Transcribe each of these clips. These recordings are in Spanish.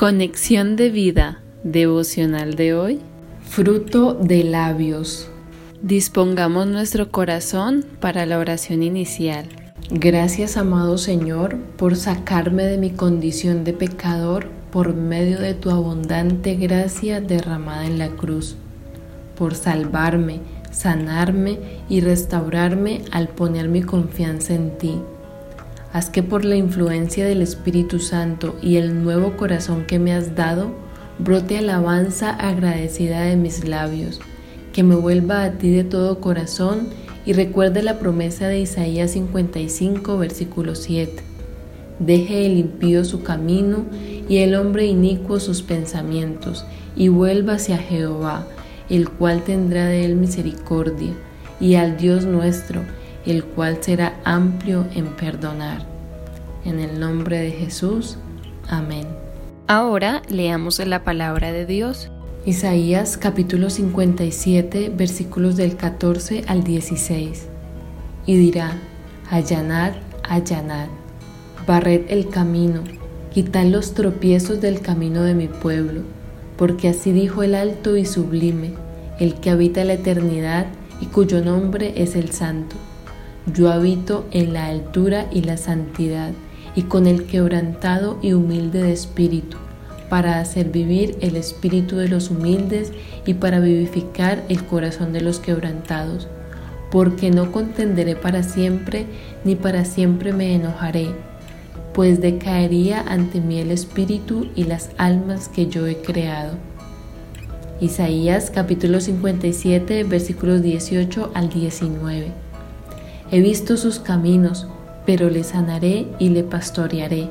Conexión de vida devocional de hoy. Fruto de labios. Dispongamos nuestro corazón para la oración inicial. Gracias, amado Señor, por sacarme de mi condición de pecador por medio de tu abundante gracia derramada en la cruz, por salvarme, sanarme y restaurarme al poner mi confianza en ti. Haz que por la influencia del Espíritu Santo y el nuevo corazón que me has dado, brote alabanza agradecida de mis labios, que me vuelva a ti de todo corazón y recuerde la promesa de Isaías 55, versículo 7. Deje el impío su camino y el hombre inicuo sus pensamientos, y vuelva hacia Jehová, el cual tendrá de él misericordia, y al Dios nuestro, el cual será amplio en perdonar. En el nombre de Jesús. Amén. Ahora leamos la palabra de Dios. Isaías capítulo 57 versículos del 14 al 16. Y dirá, allanad, allanad, barred el camino, quitad los tropiezos del camino de mi pueblo, porque así dijo el alto y sublime, el que habita la eternidad y cuyo nombre es el santo yo habito en la altura y la santidad, y con el quebrantado y humilde de espíritu, para hacer vivir el espíritu de los humildes y para vivificar el corazón de los quebrantados. Porque no contenderé para siempre, ni para siempre me enojaré, pues decaería ante mí el espíritu y las almas que yo he creado. Isaías capítulo 57 versículos 18 al 19. He visto sus caminos, pero le sanaré y le pastorearé,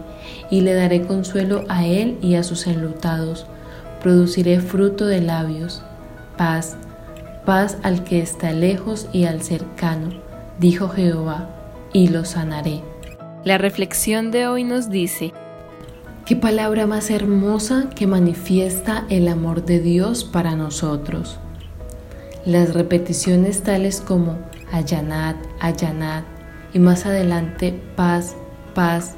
y le daré consuelo a él y a sus enlutados. Produciré fruto de labios, paz, paz al que está lejos y al cercano, dijo Jehová, y lo sanaré. La reflexión de hoy nos dice, ¿qué palabra más hermosa que manifiesta el amor de Dios para nosotros? Las repeticiones tales como allanad, allanad y más adelante paz, paz,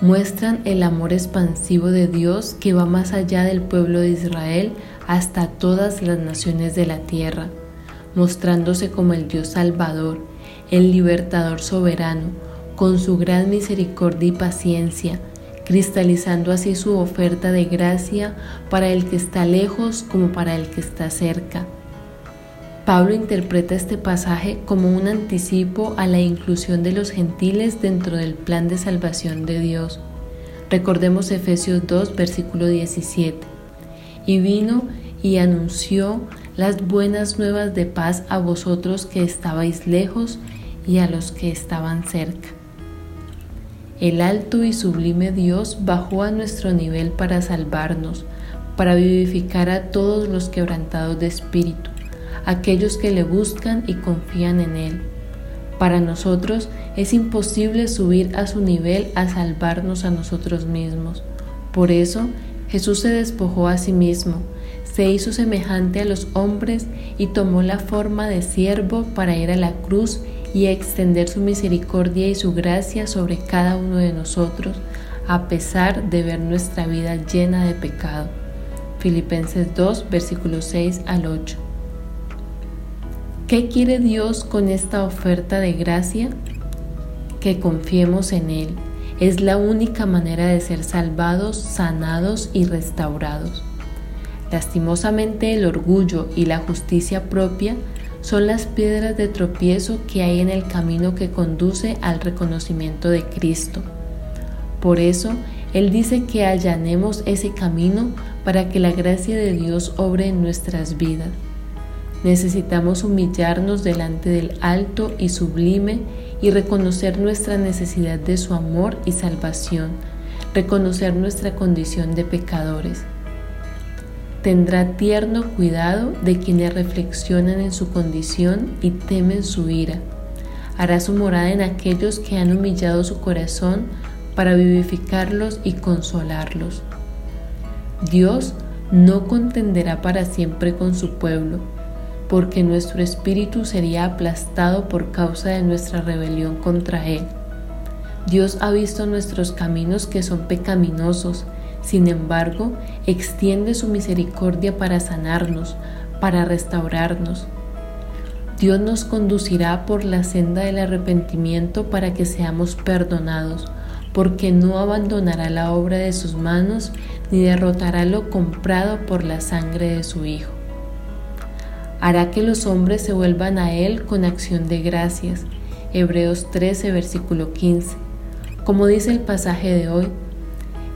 muestran el amor expansivo de Dios que va más allá del pueblo de Israel hasta todas las naciones de la tierra, mostrándose como el Dios Salvador, el libertador soberano, con su gran misericordia y paciencia, cristalizando así su oferta de gracia para el que está lejos como para el que está cerca Pablo interpreta este pasaje como un anticipo a la inclusión de los gentiles dentro del plan de salvación de Dios. Recordemos Efesios 2, versículo 17. Y vino y anunció las buenas nuevas de paz a vosotros que estabais lejos y a los que estaban cerca. El alto y sublime Dios bajó a nuestro nivel para salvarnos, para vivificar a todos los quebrantados de espíritu aquellos que le buscan y confían en Él. Para nosotros es imposible subir a su nivel a salvarnos a nosotros mismos. Por eso Jesús se despojó a sí mismo, se hizo semejante a los hombres y tomó la forma de siervo para ir a la cruz y extender su misericordia y su gracia sobre cada uno de nosotros, a pesar de ver nuestra vida llena de pecado. Filipenses 2, versículos 6 al 8. ¿Qué quiere Dios con esta oferta de gracia? Que confiemos en Él. Es la única manera de ser salvados, sanados y restaurados. Lastimosamente el orgullo y la justicia propia son las piedras de tropiezo que hay en el camino que conduce al reconocimiento de Cristo. Por eso, Él dice que allanemos ese camino para que la gracia de Dios obre en nuestras vidas. Necesitamos humillarnos delante del alto y sublime y reconocer nuestra necesidad de su amor y salvación, reconocer nuestra condición de pecadores. Tendrá tierno cuidado de quienes reflexionan en su condición y temen su ira. Hará su morada en aquellos que han humillado su corazón para vivificarlos y consolarlos. Dios no contenderá para siempre con su pueblo, porque nuestro espíritu sería aplastado por causa de nuestra rebelión contra Él. Dios ha visto nuestros caminos que son pecaminosos, Sin embargo, extiende su misericordia para sanarnos, para restaurarnos. Dios nos conducirá por la senda del arrepentimiento para que seamos perdonados, porque no abandonará la obra de sus manos ni derrotará lo comprado por la sangre de su Hijo. Hará que los hombres se vuelvan a Él con acción de gracias. Hebreos 13, versículo 15. Como dice el pasaje de hoy,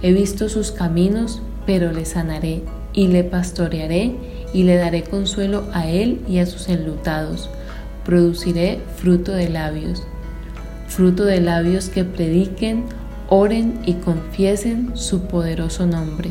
He visto sus caminos, pero le sanaré, y le pastorearé, y le daré consuelo a él y a sus enlutados. Produciré fruto de labios, fruto de labios que prediquen, oren y confiesen su poderoso nombre.